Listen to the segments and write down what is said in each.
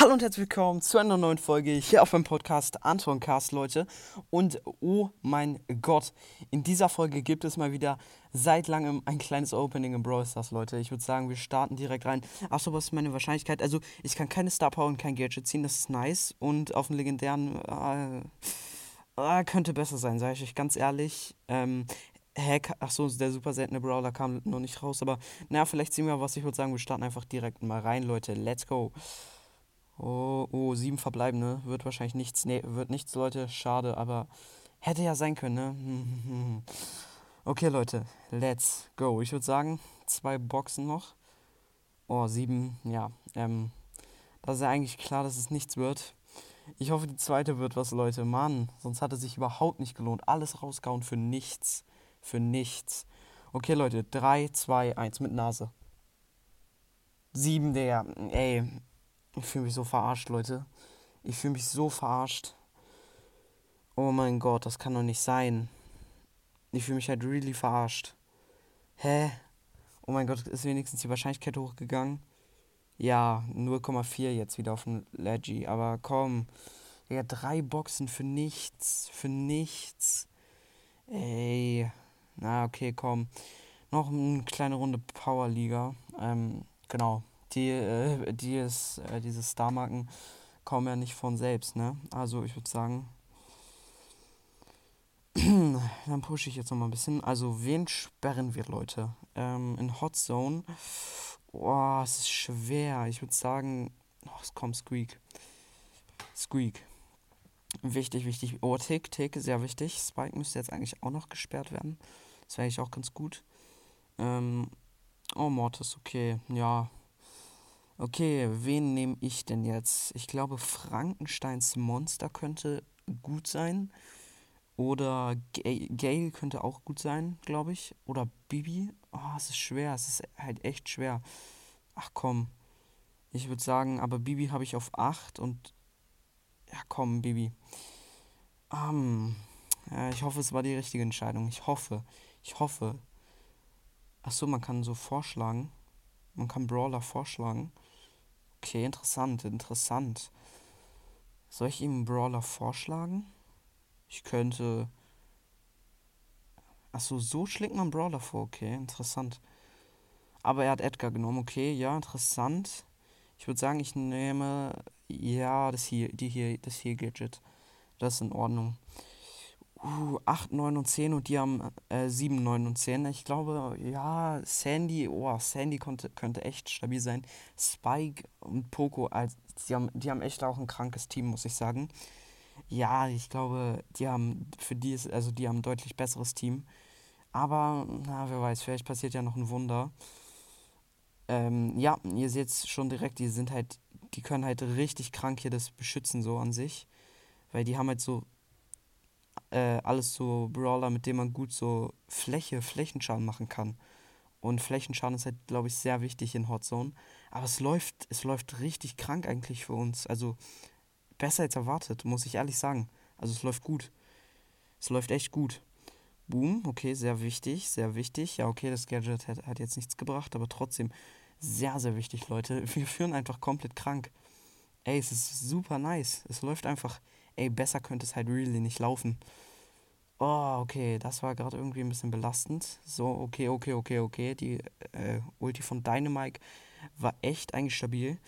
Hallo und herzlich willkommen zu einer neuen Folge hier auf meinem Podcast Anton Cast, Leute. Und oh mein Gott, in dieser Folge gibt es mal wieder seit langem ein kleines Opening im Brawl Stars, Leute. Ich würde sagen, wir starten direkt rein. Achso, was ist meine Wahrscheinlichkeit? Also, ich kann keine Star Power und kein Gadget ziehen, das ist nice. Und auf den legendären äh, äh, könnte besser sein, sage ich euch ganz ehrlich. Ähm, Hack, achso, der super seltene Brawler kam noch nicht raus, aber naja, vielleicht sehen wir was. Ich würde sagen, wir starten einfach direkt mal rein, Leute. Let's go. Oh, oh, sieben verbleibende. Wird wahrscheinlich nichts. Nee, wird nichts, Leute. Schade, aber hätte ja sein können, ne? Okay, Leute. Let's go. Ich würde sagen, zwei Boxen noch. Oh, sieben. Ja, ähm. Das ist ja eigentlich klar, dass es nichts wird. Ich hoffe, die zweite wird was, Leute. Mann, sonst hat es sich überhaupt nicht gelohnt. Alles rausgehauen für nichts. Für nichts. Okay, Leute. 3, 2, 1 mit Nase. 7, der. Ey, ich fühle mich so verarscht, Leute. Ich fühle mich so verarscht. Oh mein Gott, das kann doch nicht sein. Ich fühle mich halt really verarscht. Hä? Oh mein Gott, ist wenigstens die Wahrscheinlichkeit hochgegangen? Ja, 0,4 jetzt wieder auf dem Leggy. Aber komm. Ja, drei Boxen für nichts. Für nichts. Ey. Na, okay, komm. Noch eine kleine Runde Powerliga. Ähm, genau die, äh, die ist, äh, diese Star-Marken kommen ja nicht von selbst, ne? Also ich würde sagen, dann pushe ich jetzt noch mal ein bisschen. Also wen sperren wir, Leute? Ähm, in Hot Zone, oh, es ist schwer. Ich würde sagen, oh, es kommt Squeak. Squeak. Wichtig, wichtig. Oh, Tick, Tick, sehr wichtig. Spike müsste jetzt eigentlich auch noch gesperrt werden. Das wäre eigentlich auch ganz gut. Ähm, oh, Mortis, okay. Ja, Okay, wen nehme ich denn jetzt? Ich glaube, Frankensteins Monster könnte gut sein. Oder Gale könnte auch gut sein, glaube ich. Oder Bibi. Oh, es ist schwer. Es ist halt echt schwer. Ach komm. Ich würde sagen, aber Bibi habe ich auf 8 und. Ja, komm, Bibi. Um, ja, ich hoffe, es war die richtige Entscheidung. Ich hoffe. Ich hoffe. Achso, man kann so vorschlagen. Man kann Brawler vorschlagen. Okay, interessant, interessant. Soll ich ihm einen Brawler vorschlagen? Ich könnte. Achso, so schlägt man Brawler vor. Okay, interessant. Aber er hat Edgar genommen. Okay, ja, interessant. Ich würde sagen, ich nehme. Ja, das hier, die hier, das hier Gadget. Das ist in Ordnung uh, 8, 9 und 10 und die haben äh, 7, 9 und 10. Ich glaube, ja, Sandy, oh, Sandy konnte, könnte echt stabil sein. Spike und Poco, also, die, haben, die haben echt auch ein krankes Team, muss ich sagen. Ja, ich glaube, die haben, für die ist, also die haben ein deutlich besseres Team. Aber, na, wer weiß, vielleicht passiert ja noch ein Wunder. Ähm, ja, ihr seht es schon direkt, die sind halt, die können halt richtig krank hier das beschützen, so an sich. Weil die haben halt so äh, alles so Brawler, mit denen man gut so Fläche, Flächenschaden machen kann. Und Flächenschaden ist halt, glaube ich, sehr wichtig in Hot Zone. Aber es läuft, es läuft richtig krank eigentlich für uns. Also besser als erwartet, muss ich ehrlich sagen. Also es läuft gut. Es läuft echt gut. Boom, okay, sehr wichtig, sehr wichtig. Ja, okay, das Gadget hat, hat jetzt nichts gebracht, aber trotzdem sehr, sehr wichtig, Leute. Wir führen einfach komplett krank. Ey, es ist super nice. Es läuft einfach ey, besser könnte es halt really nicht laufen. Oh, okay, das war gerade irgendwie ein bisschen belastend. So, okay, okay, okay, okay. Die äh, Ulti von Dynamite war echt eigentlich stabil.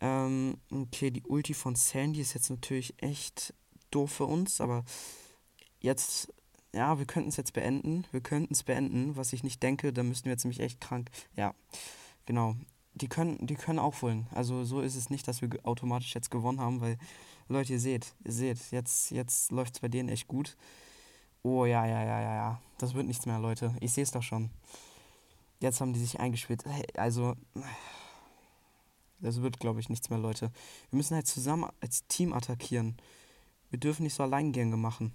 Ähm, okay, die Ulti von Sandy ist jetzt natürlich echt doof für uns, aber jetzt, ja, wir könnten es jetzt beenden. Wir könnten es beenden, was ich nicht denke, da müssten wir jetzt nämlich echt krank. Ja, genau. Die können, die können aufholen. Also so ist es nicht, dass wir automatisch jetzt gewonnen haben, weil Leute, ihr seht, ihr seht, jetzt, jetzt läuft es bei denen echt gut. Oh ja, ja, ja, ja, ja. Das wird nichts mehr, Leute. Ich sehe es doch schon. Jetzt haben die sich eingespielt. Also, das wird, glaube ich, nichts mehr, Leute. Wir müssen halt zusammen als Team attackieren. Wir dürfen nicht so Alleingänge machen.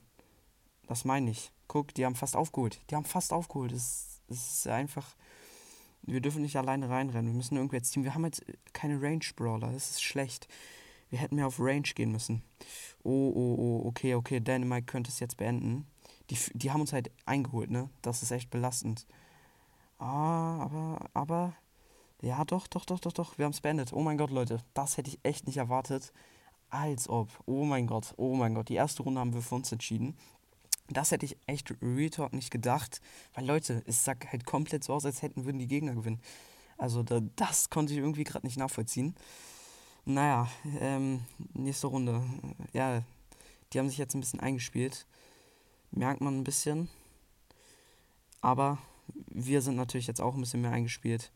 Das meine ich. Guck, die haben fast aufgeholt. Die haben fast aufgeholt. Es ist einfach. Wir dürfen nicht alleine reinrennen. Wir müssen irgendwie als Team. Wir haben jetzt keine Range-Brawler. Das ist schlecht. Wir hätten mehr auf Range gehen müssen. Oh, oh, oh, okay, okay. Dynamite könnte es jetzt beenden. Die, die haben uns halt eingeholt, ne? Das ist echt belastend. Ah, aber, aber. Ja, doch, doch, doch, doch, doch. Wir haben es beendet. Oh mein Gott, Leute. Das hätte ich echt nicht erwartet. Als ob. Oh mein Gott, oh mein Gott. Die erste Runde haben wir für uns entschieden. Das hätte ich echt Real nicht gedacht. Weil, Leute, es sah halt komplett so aus, als hätten würden die Gegner gewinnen. Also, da, das konnte ich irgendwie gerade nicht nachvollziehen. Naja, ähm, nächste Runde. Ja, die haben sich jetzt ein bisschen eingespielt. Merkt man ein bisschen. Aber wir sind natürlich jetzt auch ein bisschen mehr eingespielt.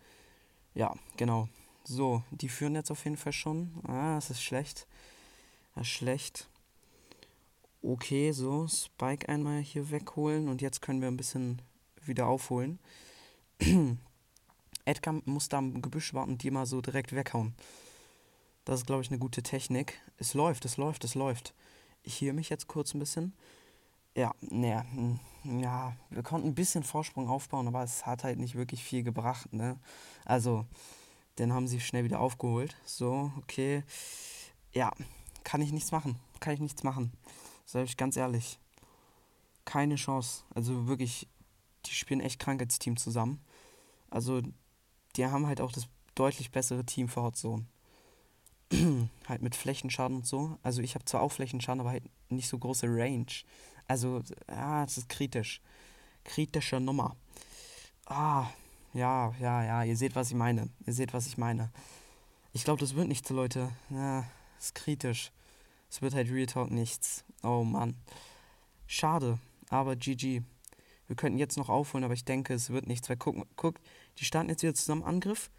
Ja, genau. So, die führen jetzt auf jeden Fall schon. Ah, das ist schlecht. Das ist schlecht. Okay, so, Spike einmal hier wegholen und jetzt können wir ein bisschen wieder aufholen. Edgar muss da am Gebüsch warten und die mal so direkt weghauen. Das ist, glaube ich, eine gute Technik. Es läuft, es läuft, es läuft. Ich hier mich jetzt kurz ein bisschen. Ja, naja, hm, ja, wir konnten ein bisschen Vorsprung aufbauen, aber es hat halt nicht wirklich viel gebracht, ne? Also, den haben sie schnell wieder aufgeholt. So, okay. Ja, kann ich nichts machen. Kann ich nichts machen. Sag ich ganz ehrlich. Keine Chance. Also wirklich, die spielen echt krank als Team zusammen. Also, die haben halt auch das deutlich bessere Team für Hotzone. halt mit Flächenschaden und so. Also ich habe zwar auch Flächenschaden, aber halt nicht so große Range. Also, ja, das ist kritisch. Kritische Nummer. Ah, ja, ja, ja, ihr seht, was ich meine. Ihr seht, was ich meine. Ich glaube, das wird nichts, Leute. Ja, ist kritisch. Es wird halt Real Talk nichts. Oh Mann. Schade, aber GG. Wir könnten jetzt noch aufholen, aber ich denke, es wird nichts. Weil guck, guck, die starten jetzt wieder zusammen Angriff.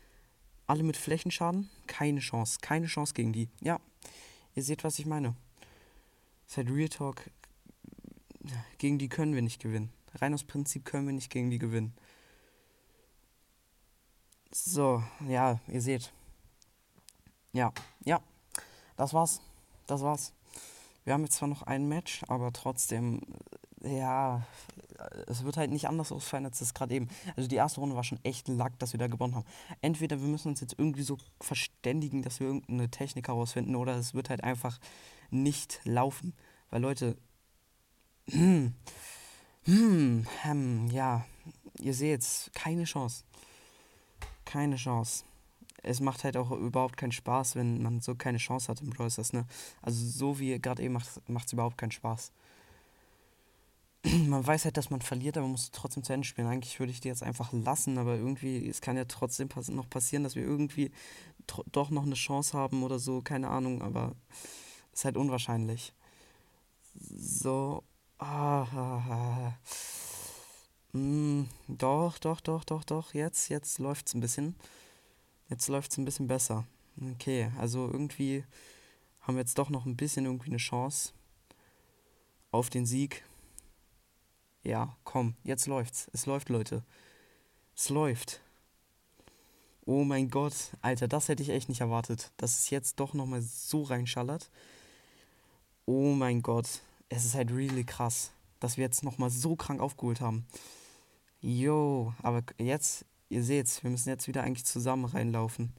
Alle mit Flächenschaden. Keine Chance. Keine Chance gegen die. Ja, ihr seht, was ich meine. Ist halt Real Talk gegen die können wir nicht gewinnen. Rein aus Prinzip können wir nicht gegen die gewinnen. So, ja, ihr seht. Ja, ja, das war's. Das war's. Wir haben jetzt zwar noch ein Match, aber trotzdem, ja, es wird halt nicht anders ausfallen als das gerade eben. Also die erste Runde war schon echt Lack, dass wir da gewonnen haben. Entweder wir müssen uns jetzt irgendwie so verständigen, dass wir irgendeine Technik herausfinden, oder es wird halt einfach nicht laufen. Weil Leute, hm. Hm. Hm. Ja. Ihr seht's. Keine Chance. Keine Chance. Es macht halt auch überhaupt keinen Spaß, wenn man so keine Chance hat im Brawl ne? Also so wie gerade eben macht es überhaupt keinen Spaß. man weiß halt, dass man verliert, aber man muss trotzdem zu Ende spielen. Eigentlich würde ich die jetzt einfach lassen, aber irgendwie, es kann ja trotzdem pass noch passieren, dass wir irgendwie doch noch eine Chance haben oder so, keine Ahnung, aber ist halt unwahrscheinlich. So, Ah, ah, ah. Mm, doch, doch, doch, doch, doch. Jetzt, jetzt läuft es ein bisschen. Jetzt läuft es ein bisschen besser. Okay, also irgendwie haben wir jetzt doch noch ein bisschen irgendwie eine Chance auf den Sieg. Ja, komm, jetzt läuft's. Es läuft, Leute. Es läuft. Oh mein Gott, Alter, das hätte ich echt nicht erwartet, dass es jetzt doch nochmal so reinschallert. Oh mein Gott es ist halt really krass, dass wir jetzt nochmal so krank aufgeholt haben. Yo, aber jetzt, ihr seht's, wir müssen jetzt wieder eigentlich zusammen reinlaufen.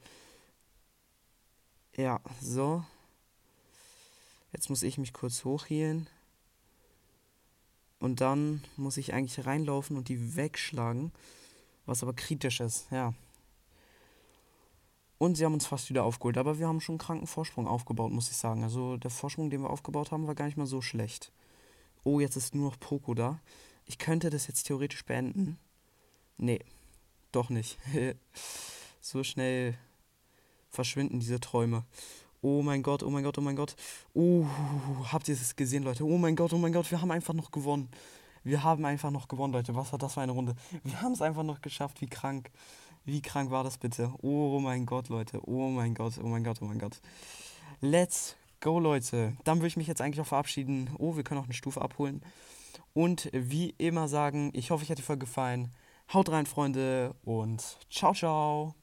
Ja, so. Jetzt muss ich mich kurz hochhielen. Und dann muss ich eigentlich reinlaufen und die wegschlagen. Was aber kritisch ist, ja. Und sie haben uns fast wieder aufgeholt. Aber wir haben schon einen kranken Vorsprung aufgebaut, muss ich sagen. Also der Vorsprung, den wir aufgebaut haben, war gar nicht mal so schlecht. Oh, jetzt ist nur noch Poco da. Ich könnte das jetzt theoretisch beenden. Nee, doch nicht. so schnell verschwinden diese Träume. Oh mein Gott, oh mein Gott, oh mein Gott. Oh, habt ihr es gesehen, Leute? Oh mein Gott, oh mein Gott, wir haben einfach noch gewonnen. Wir haben einfach noch gewonnen, Leute. Was war das für eine Runde? Wir haben es einfach noch geschafft. Wie krank. Wie krank war das bitte? Oh mein Gott, Leute. Oh mein Gott, oh mein Gott, oh mein Gott. Let's go, Leute. Dann würde ich mich jetzt eigentlich auch verabschieden. Oh, wir können auch eine Stufe abholen. Und wie immer sagen, ich hoffe, euch hat die Folge gefallen. Haut rein, Freunde, und ciao, ciao.